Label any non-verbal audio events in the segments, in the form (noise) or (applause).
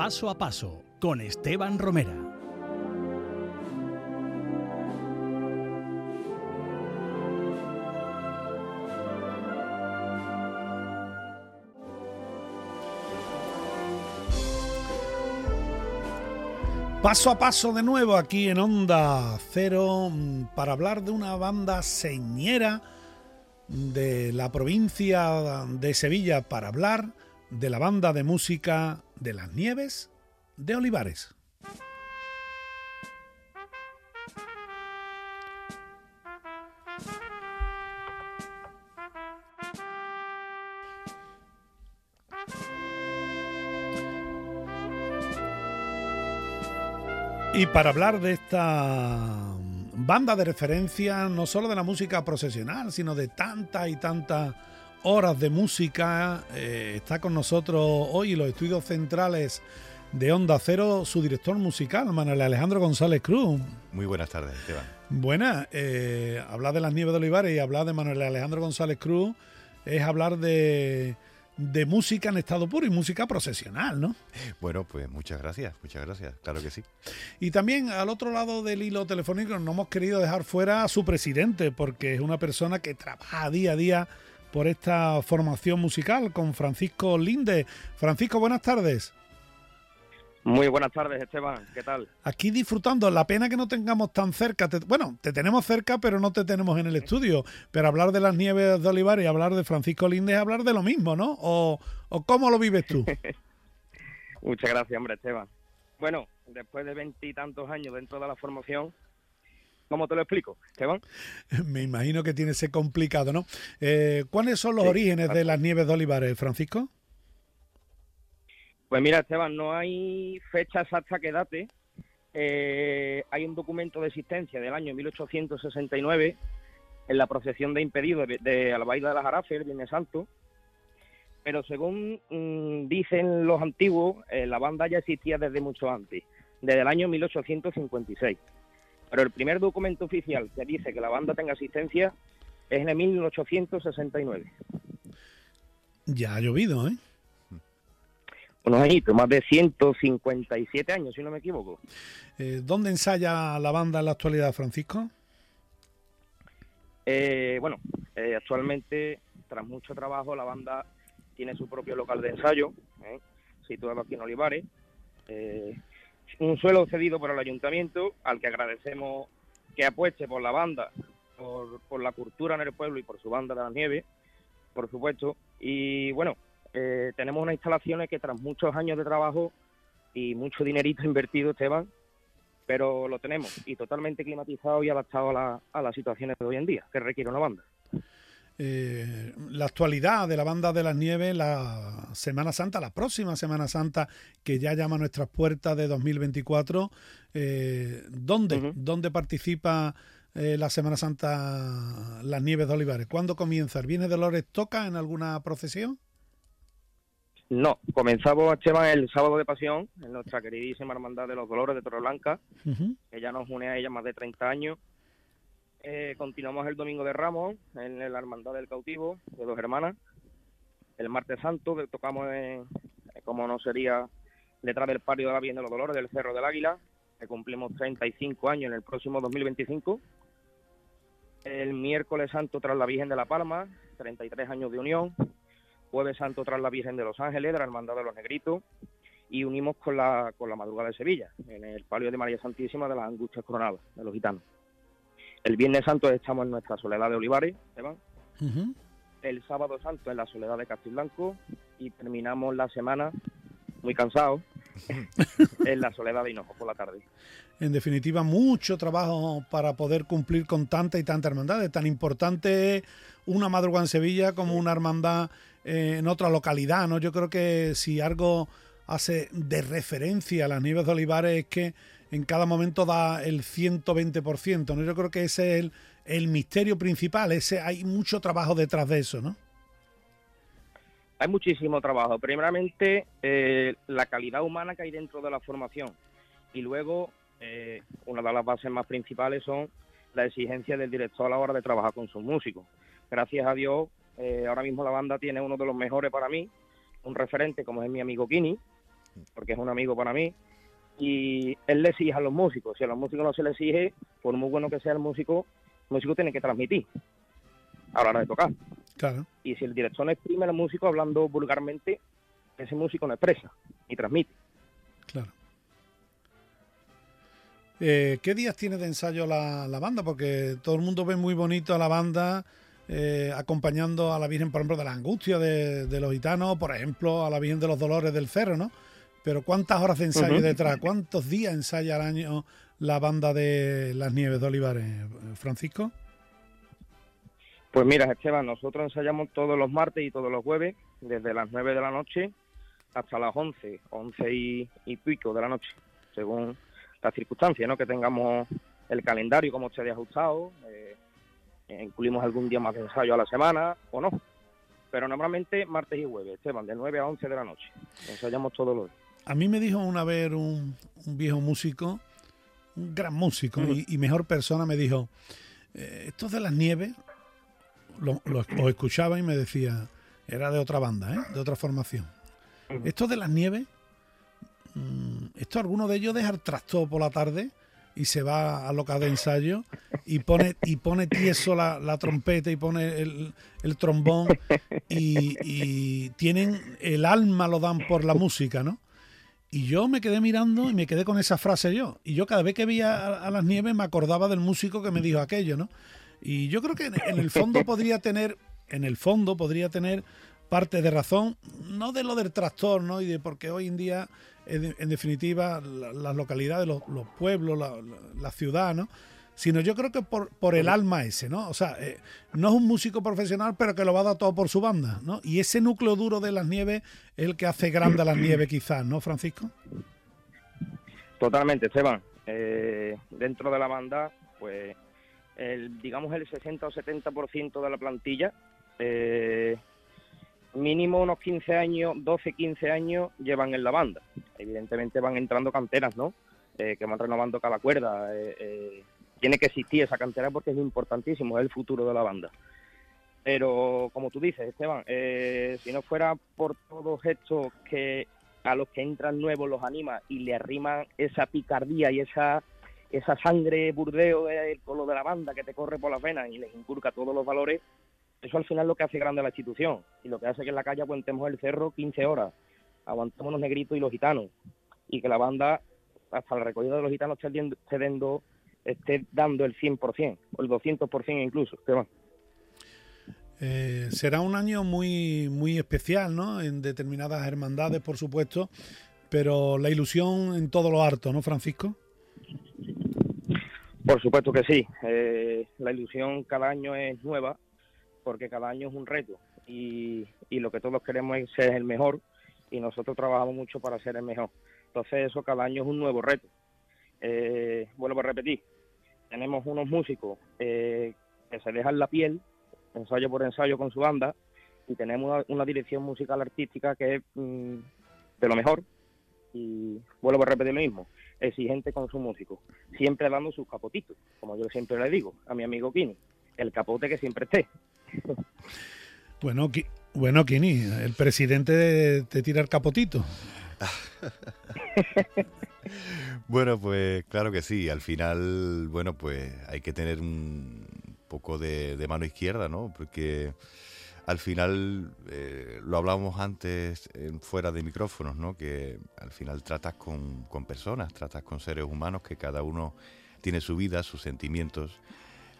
Paso a paso con Esteban Romera. Paso a paso de nuevo aquí en Onda Cero mm, para hablar de una banda señera de la provincia de Sevilla para hablar de la banda de música de las Nieves de Olivares. Y para hablar de esta banda de referencia, no solo de la música procesional, sino de tantas y tantas horas de música. Eh, está con nosotros hoy en los estudios centrales de Onda Cero su director musical, Manuel Alejandro González Cruz. Muy buenas tardes, Esteban. Buenas, eh, hablar de las nieves de Olivares y hablar de Manuel Alejandro González Cruz es hablar de, de música en estado puro y música procesional, ¿no? Bueno, pues muchas gracias, muchas gracias, claro que sí. Y también al otro lado del hilo telefónico no hemos querido dejar fuera a su presidente, porque es una persona que trabaja día a día por esta formación musical con Francisco Linde. Francisco, buenas tardes. Muy buenas tardes, Esteban. ¿Qué tal? Aquí disfrutando. La pena que no tengamos tan cerca. bueno, te tenemos cerca, pero no te tenemos en el estudio. Pero hablar de las nieves de Olivar y hablar de Francisco Linde es hablar de lo mismo, ¿no? ¿O, o cómo lo vives tú? (laughs) Muchas gracias, hombre, Esteban. Bueno, después de veintitantos años dentro de la formación, ¿Cómo te lo explico, Esteban? (laughs) Me imagino que tiene que ser complicado, ¿no? Eh, ¿Cuáles son los orígenes de las nieves de Olivares, Francisco? Pues mira, Esteban, no hay fecha exacta que date. Eh, hay un documento de existencia del año 1869 en la procesión de impedidos de, de Albaida de las Arafes, el Viernes Santo. Pero según mm, dicen los antiguos, eh, la banda ya existía desde mucho antes, desde el año 1856. Pero el primer documento oficial que dice que la banda tenga asistencia es en el 1869. Ya ha llovido, ¿eh? Unos añitos, más de 157 años, si no me equivoco. Eh, ¿Dónde ensaya la banda en la actualidad, Francisco? Eh, bueno, eh, actualmente, tras mucho trabajo, la banda tiene su propio local de ensayo, ¿eh? situado aquí en Olivares. Un suelo cedido por el ayuntamiento, al que agradecemos que apueste por la banda, por, la cultura en el pueblo y por su banda de la nieve, por supuesto. Y bueno, eh, tenemos unas instalaciones que tras muchos años de trabajo y mucho dinerito invertido, Esteban, pero lo tenemos y totalmente climatizado y adaptado a, a las situaciones de hoy en día que requiere una banda. Eh, la actualidad de la banda de las nieves, la Semana Santa, la próxima Semana Santa que ya llama a nuestras puertas de 2024. Eh, ¿dónde, ¿Dónde participa eh, la Semana Santa las nieves de Olivares? ¿Cuándo comienza? ¿El Viernes de Dolores toca en alguna procesión? No, comenzamos, Esteban, el sábado de pasión en nuestra queridísima Hermandad de los Dolores de Torreblanca, que ya nos une a ella más de 30 años eh, continuamos el domingo de Ramos en la Hermandad del Cautivo de dos hermanas. El martes santo tocamos, en, como no sería, detrás del Pario de la Virgen de los Dolores del Cerro del Águila, que cumplimos 35 años en el próximo 2025. El miércoles santo tras la Virgen de la Palma, 33 años de unión. Jueves santo tras la Virgen de los Ángeles, de la Hermandad de los Negritos. Y unimos con la, con la madrugada de Sevilla, en el palio de María Santísima de las Angustias Coronadas, de los gitanos. El Viernes Santo estamos en nuestra soledad de Olivares, Esteban. El Sábado Santo en la soledad de Castiblanco y terminamos la semana muy cansados (laughs) en la soledad de Hinojo por la tarde. En definitiva, mucho trabajo para poder cumplir con tanta y tanta hermandad. Tan importante una madrugada en Sevilla como una hermandad eh, en otra localidad, ¿no? Yo creo que si algo hace de referencia a las nieves de Olivares es que en cada momento da el 120%, ¿no? Yo creo que ese es el, misterio principal, ese hay mucho trabajo detrás de eso, ¿no? Hay muchísimo trabajo. Primeramente, eh, la calidad humana que hay dentro de la formación. Y luego, eh, una de las bases más principales son la exigencia del director a la hora de trabajar con sus músicos. Gracias a Dios, eh, ahora mismo la banda tiene uno de los mejores para mí, un referente como es mi amigo Kini, porque es un amigo para mí, y él le exige a los músicos. Si a los músicos no se les exige, por muy bueno que sea el músico, el músico tiene que transmitir a la hora de tocar. Claro. Y si el director no exprime al músico hablando vulgarmente, ese músico no expresa y transmite. Claro. Eh, ¿Qué días tiene de ensayo la, banda? Porque todo el mundo ve muy bonito a la banda eh, acompañando a la Virgen, por ejemplo, de la Angustia de, los gitanos, por ejemplo, a la Virgen de los Dolores del Cerro, ¿no? Pero ¿cuántas horas de ensayo detrás? ¿Cuántos días ensaya al año la banda de las Nieves de Olivares, Francisco? Pues mira, Esteban, nosotros ensayamos todos los martes y todos los jueves, desde las 9 de la noche hasta las 11, 11 y, pico de la noche, según las circunstancias, ¿no? Que tengamos el calendario como esté ajustado, eh, incluimos algún día más de ensayo a la semana o no. Pero normalmente martes y jueves, Esteban, de 9 a 11 de la noche. Ensayamos todos los días. A mí me dijo una vez un, viejo músico, un gran músico y, mejor persona, me dijo, eh, estos de las nieves, lo, escuchaba y me decía, era de otra banda, ¿eh? de otra formación. Estos de las nieves, mm, esto alguno de ellos deja el tractor por la tarde y se va a local de ensayo y pone y pone tieso la, trompeta y pone el, trombón y, y, tienen el alma lo dan por la música, ¿no? Y yo me quedé mirando y me quedé con esa frase yo. Y yo cada vez que veía a, las nieves me acordaba del músico que me dijo aquello, ¿no? Y yo creo que en, el fondo (laughs) podría tener, en el fondo podría tener parte de razón, no de lo del trastorno y de porque hoy en día, en, definitiva, las localidades, los, pueblos, la, la ciudad, ¿no? Sino yo creo que por, por el alma ese, ¿no? O sea, eh, no es un músico profesional, pero que lo va a dar todo por su banda, ¿no? Y ese núcleo duro de las nieves es el que hace grande a las nieves (clears throat) quizás, ¿no, Francisco? Totalmente, Esteban. Eh, dentro de la banda, pues, el, digamos el 60 o 70% de la plantilla, eh, mínimo unos 15 años, 12, 15 años llevan en la banda. Evidentemente van entrando canteras, ¿no? que van renovando cada cuerda tiene que existir esa cantera porque es importantísimo, es el futuro de la banda. Pero como tú dices, Esteban, eh, si no fuera por todos estos que a los que entran nuevos los anima y le arriman esa picardía y esa esa sangre burdeo del color de la banda que te corre por las venas y les inculca todos los valores, eso al final es lo que hace grande a la institución y lo que hace que en la calle aguantemos el cerro 15 horas, aguantemos los negritos y los gitanos y que la banda, hasta la recogida de los gitanos, esté cediendo esté dando el 100% o el 200% incluso. Eh, será un año muy, muy especial, ¿no? En determinadas hermandades, por supuesto, pero la ilusión en todo lo harto, ¿no, Francisco? Por supuesto que sí. Eh, la ilusión cada año es nueva, porque cada año es un reto y, y lo que todos queremos es ser el mejor y nosotros trabajamos mucho para ser el mejor. Entonces eso cada año es un nuevo reto. Eh, vuelvo a repetir, tenemos unos músicos eh, que se dejan la piel, ensayo por ensayo con su banda, y tenemos una, dirección musical artística que es mm, de lo mejor. Y vuelvo a repetir lo mismo, exigente con su músico, siempre dando sus capotitos, como yo siempre le digo a mi amigo Kini, el capote que siempre esté. (laughs) Bueno, bueno Kini, el presidente te tira el capotito. (laughs) bueno, pues claro que sí. Al final, bueno, pues hay que tener un poco de, mano izquierda, ¿no? Porque al final, eh, lo hablábamos antes fuera de micrófonos, ¿no? Que al final tratas con, con personas, tratas con seres humanos que cada uno tiene su vida, sus sentimientos.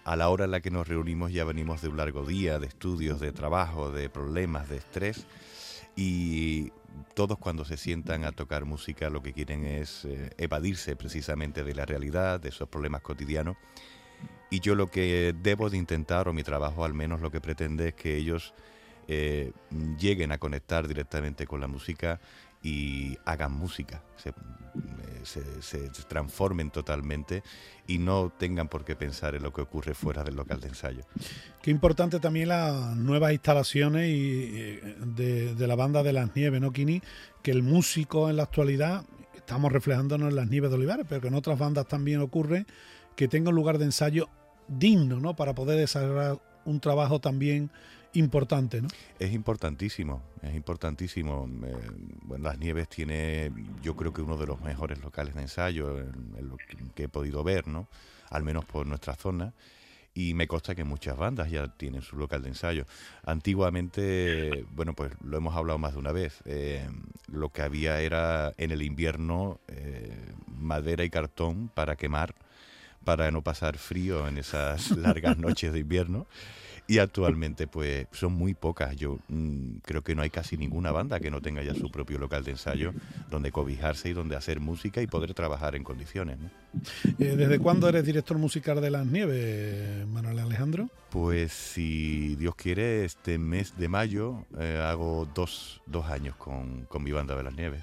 A la hora en la que nos reunimos ya venimos de un largo día, de estudios, de trabajo, de problemas, de estrés. Y todos cuando se sientan a tocar música lo que quieren es eh, evadirse precisamente de la realidad, de esos problemas cotidianos. Y yo lo que debo de intentar, o mi trabajo al menos lo que pretende es que ellos eh, lleguen a conectar directamente con la música y hagan música, se, se, transformen totalmente y no tengan por qué pensar en lo que ocurre fuera del local de ensayo. Qué importante también las nuevas instalaciones y, eh, de, la banda de las nieves, ¿no, Kini? Que el músico en la actualidad, estamos reflejándonos en las nieves de Olivares, pero que en otras bandas también ocurre, que tenga un lugar de ensayo digno, ¿no? Para poder desarrollar un trabajo también importante, ¿no? Es importantísimo, es importantísimo. bueno, Las Nieves tiene, yo creo que uno de los mejores locales de ensayo en, lo que he podido ver, ¿no? Al menos por nuestra zona y me consta que muchas bandas ya tienen su local de ensayo. Antiguamente, bueno, pues lo hemos hablado más de una vez, eh, lo que había era en el invierno eh, madera y cartón para quemar, para no pasar frío en esas (laughs) largas noches de invierno y actualmente pues son muy pocas. Yo mm, creo que no hay casi ninguna banda que no tenga ya su propio local de ensayo donde cobijarse y donde hacer música y poder trabajar en condiciones. Eh, ¿Desde cuándo eres director musical de Las Nieves, Manuel Alejandro? Pues si Dios quiere, este mes de mayo eh, hago dos, dos años con, con, mi banda de Las Nieves.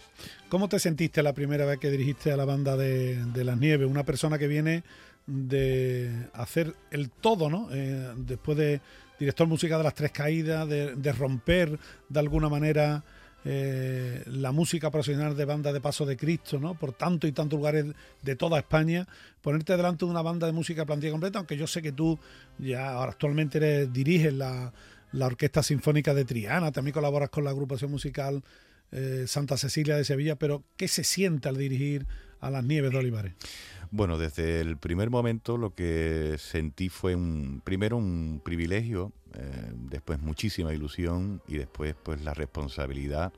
¿Cómo te sentiste la primera vez que dirigiste a la banda de, de Las Nieves? Una persona que viene de hacer el todo, ¿no? Eh, después de director música de las tres caídas, de, romper de alguna manera eh, la música profesional de banda de Paso de Cristo, ¿no? Por tanto y tantos lugares de toda España, ponerte delante de una banda de música plantilla completa, aunque yo sé que tú ya ahora actualmente eres, diriges la, Orquesta Sinfónica de Triana, también colaboras con la agrupación musical eh, Santa Cecilia de Sevilla, pero ¿qué se siente al dirigir a las Nieves de Olivares? Bueno, desde el primer momento lo que sentí fue un, primero un privilegio, eh, después muchísima ilusión y después pues la responsabilidad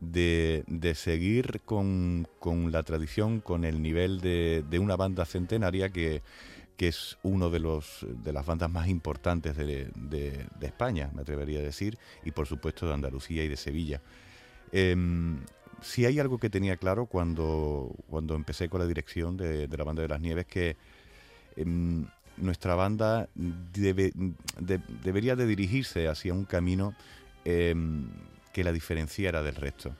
de, seguir con, la tradición, con el nivel de, una banda centenaria que, es uno de los de las bandas más importantes de, España, me atrevería a decir, y por supuesto de Andalucía y de Sevilla. Em, si hay algo que tenía claro cuando, cuando empecé con la dirección de, la Banda de las Nieves, que em, nuestra banda debería de dirigirse hacia un camino em, que la diferenciara del resto.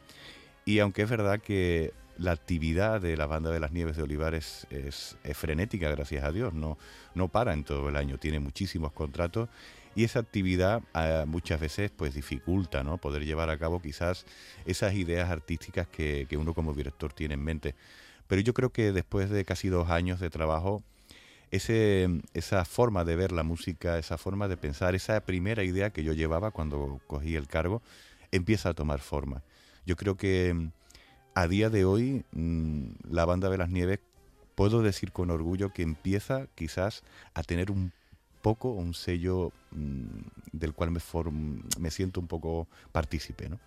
Y aunque es verdad que la actividad de la Banda de las Nieves de Olivares es, es, frenética, gracias a Dios, no, no para en todo el año, tiene muchísimos contratos y esa actividad ah, muchas veces pues dificulta ¿no? poder llevar a cabo quizás esas ideas artísticas que, uno como director tiene en mente. Pero yo creo que después de casi dos años de trabajo, ese, esa forma de ver la música, esa forma de pensar, esa primera idea que yo llevaba cuando cogí el cargo, empieza a tomar forma. Yo creo que mm, a día de hoy mm, la banda de las nieves puedo decir con orgullo que empieza quizás a tener un poco un sello mm, del cual me, me siento un poco partícipe, ¿no?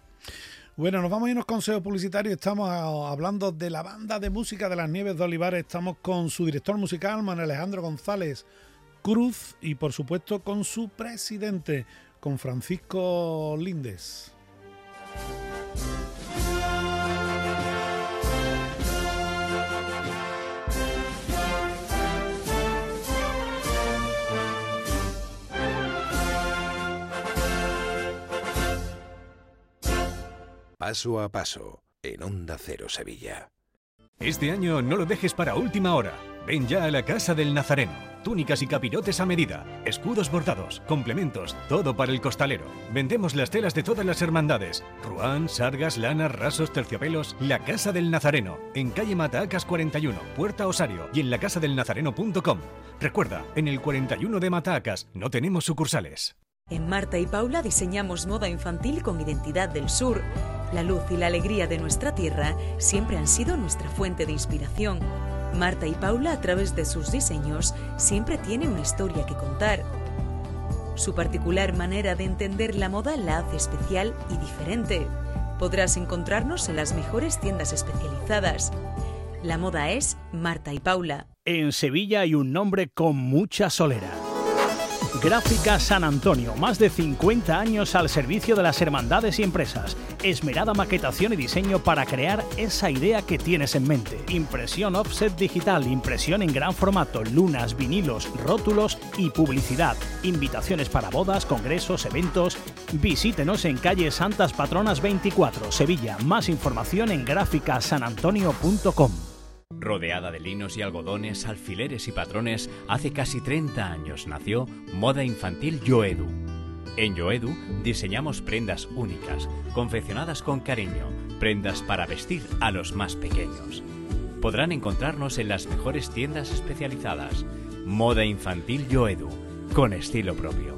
Bueno, nos vamos a con consejos publicitarios. Estamos hablando de la banda de música de las Nieves de Olivares. Estamos con su director musical, Manuel Alejandro González Cruz, y por supuesto con su presidente, con Francisco Lindes. Paso a paso, en Onda Cero Sevilla. Este año no lo dejes para última hora. Ven ya a la Casa del Nazareno. Túnicas y capirotes a medida, escudos bordados, complementos, todo para el costalero. Vendemos las telas de todas las hermandades. Ruán, sargas, lanas, rasos, terciopelos. La Casa del Nazareno, en calle Matacas 41, Puerta Osario y en lacasadelnazareno.com. Recuerda, en el 41 de Matacas no tenemos sucursales. En Marta y Paula diseñamos moda infantil con identidad del sur. La luz y la alegría de nuestra tierra siempre han sido nuestra fuente de inspiración. Marta y Paula, a través de sus diseños, siempre tiene una historia que contar. Su particular manera de entender la moda la hace especial y diferente. Podrás encontrarnos en las mejores tiendas especializadas. La moda es Marta y Paula. En Sevilla hay un nombre con mucha solera Gráfica San Antonio, más de 50 años al servicio de las hermandades y empresas. Esmerada maquetación y diseño para crear esa idea que tienes en mente. Impresión offset digital, impresión en gran formato, lunas, vinilos, rótulos y publicidad. Invitaciones para bodas, congresos, eventos. Visítenos en calle Santas Patronas 24, Sevilla. Más información en gráficasanantonio.com. Rodeada de linos y algodones, alfileres y patrones, hace casi 30 años nació Moda Infantil Yoedu. En Yoedu diseñamos prendas únicas, confeccionadas con cariño, prendas para vestir a los más pequeños. Podrán encontrarnos en las mejores tiendas especializadas. Moda Infantil Yoedu, con estilo propio.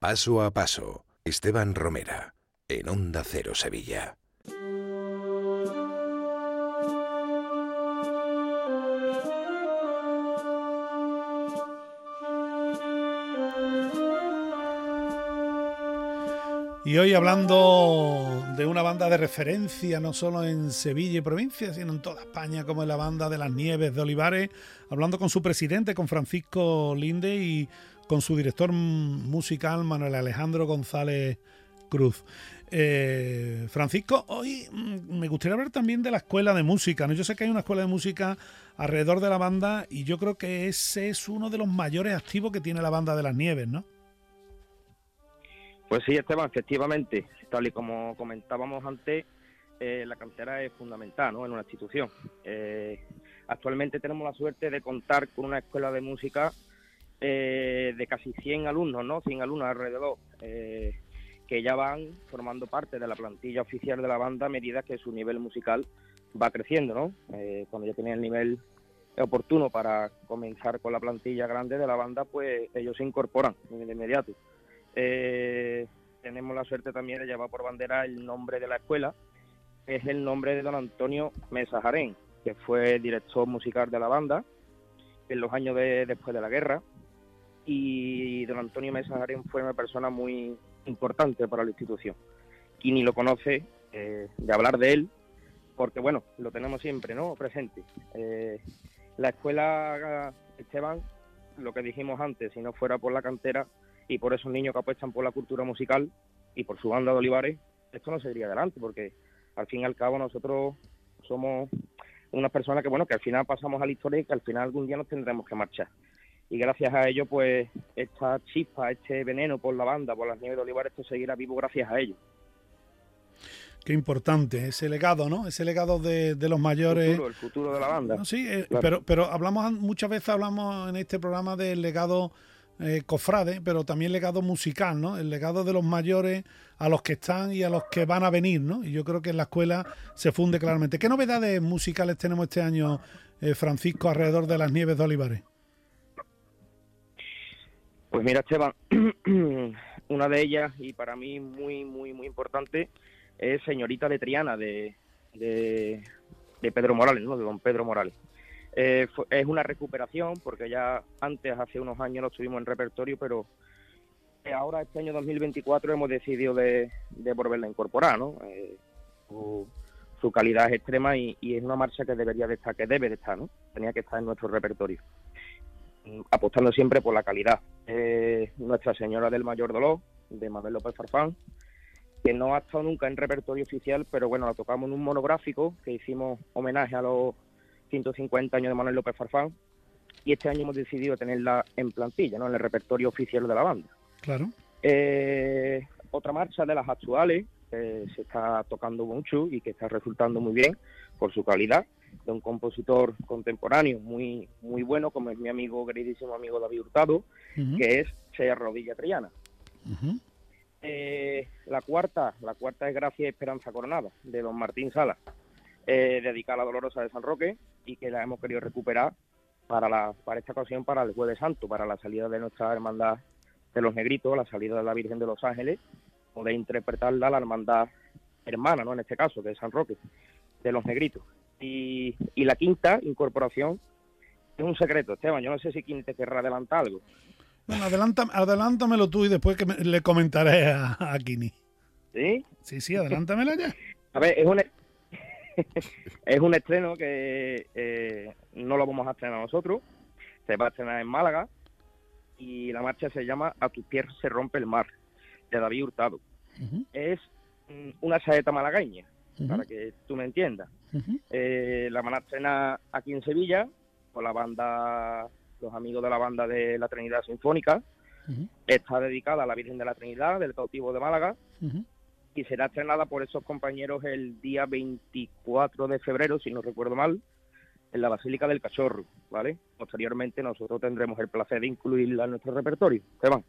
Paso a paso, Esteban Romera en Onda Cero Sevilla. Y hoy hablando de una banda de referencia, no solo en Sevilla y provincia, sino en toda España, como es la banda de las Nieves de Olivares, hablando con su presidente, con Francisco Linde y con su director musical, Manuel Alejandro González Cruz. Eh, Francisco, hoy mm, me gustaría hablar también de la escuela de música. ¿no? Yo sé que hay una escuela de música alrededor de la banda y yo creo que ese es uno de los mayores activos que tiene la banda de las Nieves, ¿no? Pues sí, Esteban, efectivamente, tal y como comentábamos antes, eh, la cantera es fundamental ¿no? en una institución. Eh, actualmente tenemos la suerte de contar con una escuela de música eh, de casi 100 alumnos, ¿no? 100 alumnos alrededor, que ya van formando parte de la plantilla oficial de la banda a medida que su nivel musical va creciendo, ¿no? cuando ya tienen el nivel oportuno para comenzar con la plantilla grande de la banda, pues ellos se incorporan de inmediato. Eh, tenemos la suerte también de llevar por bandera el nombre de la escuela, es el nombre de don Antonio Mesa Jarén, que fue director musical de la banda en los años de, después de la guerra. Y don Antonio Mesa Jarén fue una persona muy importante para la institución. Quien ni lo conoce, eh, de hablar de él, porque bueno, lo tenemos siempre ¿no? presente. Eh, la escuela Esteban, lo que dijimos antes, si no fuera por la cantera, y por esos niños que apuestan por la cultura musical y por su banda de Olivares, esto no seguiría adelante, porque al fin y al cabo nosotros somos unas personas que, bueno, que al final pasamos a la historia y que al final algún día nos tendremos que marchar. Y gracias a ello, pues, esta chispa, este veneno por la banda, por las nieves de Olivares, esto seguirá vivo gracias a ellos. Qué importante ese legado, ¿no? Ese legado de, los mayores. El futuro, el futuro de la banda. sí, eh, pero, pero hablamos muchas veces hablamos en este programa del legado eh, cofrade, pero también legado musical, ¿no? El legado de los mayores a los que están y a los que van a venir, ¿no? Y yo creo que en la escuela se funde claramente. ¿Qué novedades musicales tenemos este año, eh, Francisco, alrededor de las nieves de Olivares? Pues mira, Esteban, (clears throat) una de ellas, y para mí muy, muy, muy importante, es Señorita de Triana, de, de, de Pedro Morales, ¿no? De don Pedro Morales. Eh, es una recuperación porque ya antes, hace unos años, lo tuvimos en repertorio, pero ahora, este año 2024, hemos decidido de, volverla a incorporar, ¿no? Eh, su, calidad es extrema y, es una marcha que debería de estar, que debe de estar, ¿no? Tenía que estar en nuestro repertorio. Mm, apostando siempre por la calidad. Nuestra Señora del Mayor Dolor, de Manuel López Farfán, que no ha estado nunca en repertorio oficial, pero bueno, la tocamos en un monográfico que hicimos homenaje a los 150 años de Manuel López Farfán y este año hemos decidido tenerla en plantilla, ¿no? en el repertorio oficial de la banda. Claro. Eh, otra marcha de las actuales que se está tocando mucho y que está resultando muy bien por su calidad, de un compositor contemporáneo muy muy bueno como es mi amigo, queridísimo amigo David Hurtado, que es Se Rodilla Triana. Eh, la cuarta, la cuarta es Gracia y Esperanza Coronada, de don Martín Sala, eh, dedicada a la Dolorosa de San Roque, y que la hemos querido recuperar para, la, para esta ocasión, para el Jueves Santo, para la salida de nuestra hermandad de los Negritos, la salida de la Virgen de los Ángeles, o de interpretarla la hermandad hermana, ¿no? En este caso, que es San Roque, de los Negritos. Y, y la quinta incorporación es un secreto, Esteban. Yo no sé si quien te querrá adelantar algo. Bueno, adelanta, adelántamelo tú y después que le comentaré a, a Kini. ¿Sí? Sí, sí, adelántamelo ya. A ver, es un, (laughs) es un estreno que eh, no lo vamos a estrenar nosotros, se va a estrenar en Málaga y la marcha se llama A tu pies se rompe el mar, de David Hurtado. Es una saeta malagueña, para que tú me entiendas. Eh, la van a estrenar aquí en Sevilla con la banda, los amigos de la banda de la Trinidad Sinfónica. Está dedicada a la Virgen de la Trinidad del cautivo de Málaga y será estrenada por esos compañeros el día 24 de febrero, si no recuerdo mal, en la Basílica del Cachorro, ¿vale? Posteriormente nosotros tendremos el placer de incluirla en nuestro repertorio. Esteban,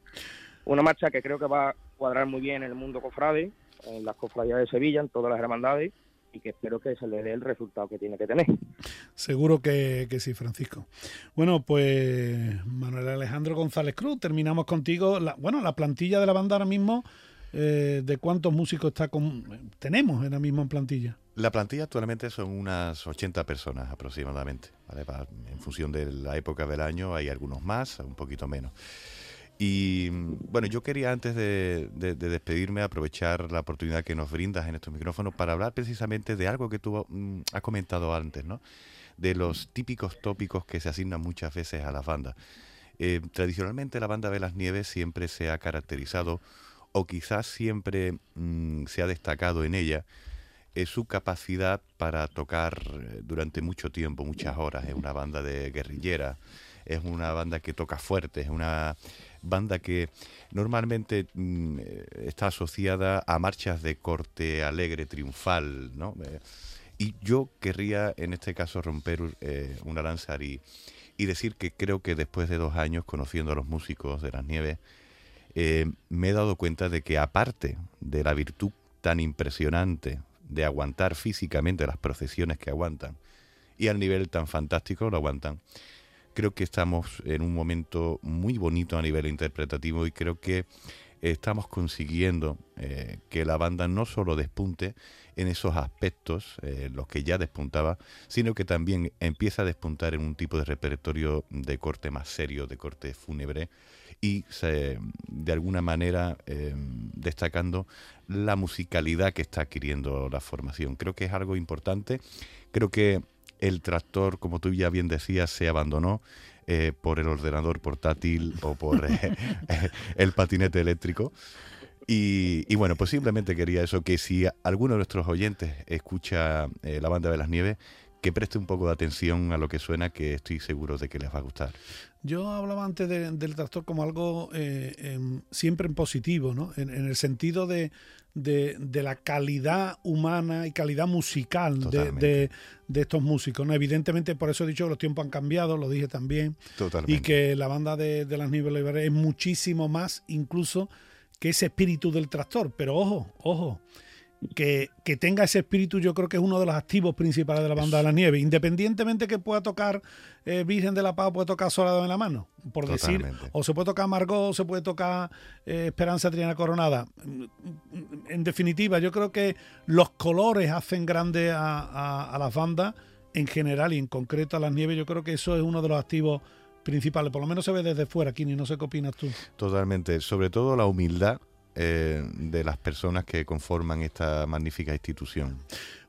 una marcha que creo que va a cuadrar muy bien en el mundo cofrade, en las cofradías de Sevilla, en todas las hermandades, y que espero que se le dé el resultado que tiene que tener. Seguro que, sí, Francisco. Bueno, pues Manuel Alejandro González Cruz, terminamos contigo. La, bueno, la plantilla de la banda ahora mismo, eh, ¿de cuántos músicos está con, tenemos en la misma plantilla? La plantilla actualmente son unas 80 personas aproximadamente. en función de la época del año hay algunos más, un poquito menos. Y bueno, yo quería antes de, despedirme aprovechar la oportunidad que nos brindas en estos micrófonos para hablar precisamente de algo que tú mm, has comentado antes, ¿no? De los típicos tópicos que se asignan muchas veces a las bandas. Eh, tradicionalmente la banda de las Nieves siempre se ha caracterizado, o quizás siempre mm, se ha destacado en ella, eh, su capacidad para tocar eh, durante mucho tiempo, muchas horas. Es una banda de guerrillera, es una banda que toca fuerte, es una banda que normalmente mm, eh, está asociada a marchas de corte alegre, triunfal, ¿no? Eh, y yo querría en este caso romper eh, una lanza y, y, decir que creo que después de dos años conociendo a los músicos de las nieves, me he dado cuenta de que aparte de la virtud tan impresionante de aguantar físicamente las procesiones que aguantan, y al nivel tan fantástico lo aguantan, creo que estamos en un momento muy bonito a nivel interpretativo y creo que estamos consiguiendo eh, que la banda no solo despunte en esos aspectos, eh, los que ya despuntaba, sino que también empieza a despuntar en un tipo de repertorio de corte más serio, de corte fúnebre, y de alguna manera em, destacando la musicalidad que está adquiriendo la formación. Creo que es algo importante, creo que el tractor, como tú ya bien decías, se abandonó eh, por el ordenador portátil o por (laughs) eh, el patinete eléctrico. Y, bueno, pues simplemente quería eso, que si alguno de nuestros oyentes escucha eh, la banda de las nieves, que preste un poco de atención a lo que suena, que estoy seguro de que les va a gustar. Yo hablaba antes del tractor como algo siempre en positivo, ¿no? En, el sentido de, de, la calidad humana y calidad musical de, estos músicos. ¿no? Evidentemente, por eso he dicho que los tiempos han cambiado, lo dije también. Y que la banda de, las Nieves es muchísimo más incluso que ese espíritu del tractor. Pero ojo, ojo, que, tenga ese espíritu yo creo que es uno de los activos principales de la banda de la nieve, independientemente que pueda tocar eh, Virgen de la Paz, puede tocar Solado en la mano, por decir, o se puede tocar Margot, o se puede tocar eh, Esperanza Triana Coronada. En definitiva, yo creo que los colores hacen grande a, a las bandas en general y en concreto a las nieves, yo creo que eso es uno de los activos principales, por lo menos se ve desde fuera, Kini, no sé qué opinas tú. Totalmente, sobre todo la humildad eh, de las personas que conforman esta magnífica institución.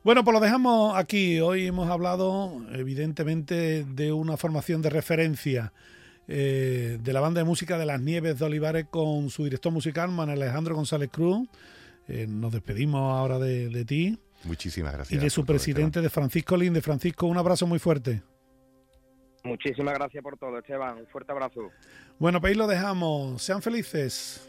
Bueno, pues lo dejamos aquí. Hoy hemos hablado, evidentemente, de una formación de referencia eh, de la banda de música de las Nieves de Olivares con su director musical, Manuel Alejandro González Cruz. Eh, nos despedimos ahora de, ti. Muchísimas gracias. Y de su presidente, de Francisco Linde. Francisco, un abrazo muy fuerte. Muchísimas gracias por todo, Esteban. Un fuerte abrazo. Bueno, pues ahí lo dejamos. Sean felices.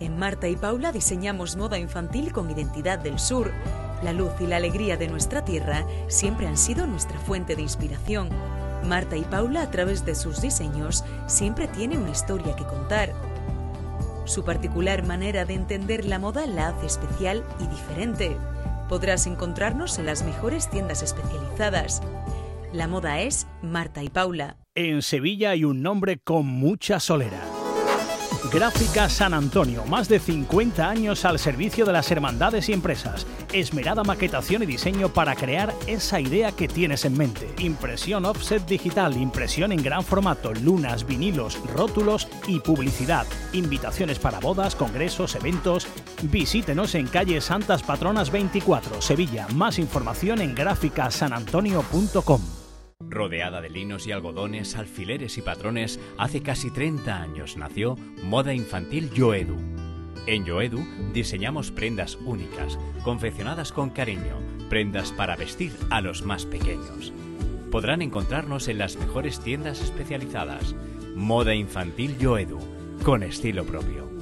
En Marta y Paula diseñamos moda infantil con identidad del sur. La luz y la alegría de nuestra tierra siempre han sido nuestra fuente de inspiración. Marta y Paula, a través de sus diseños, siempre tiene una historia que contar. Su particular manera de entender la moda la hace especial y diferente. Podrás encontrarnos en las mejores tiendas especializadas. La moda es Marta y Paula. En Sevilla hay un nombre con mucha solera Gráfica San Antonio, más de 50 años al servicio de las hermandades y empresas. Esmerada maquetación y diseño para crear esa idea que tienes en mente. Impresión offset digital, impresión en gran formato, lunas, vinilos, rótulos y publicidad. Invitaciones para bodas, congresos, eventos. Visítenos en calle Santas Patronas 24, Sevilla. Más información en gráficasanantonio.com. Rodeada de linos y algodones, alfileres y patrones, hace casi 30 años nació Moda Infantil Yoedu. En Yoedu diseñamos prendas únicas, confeccionadas con cariño, prendas para vestir a los más pequeños. podrán encontrarnos en las mejores tiendas especializadas. Moda infantil Yoedu, con estilo propio.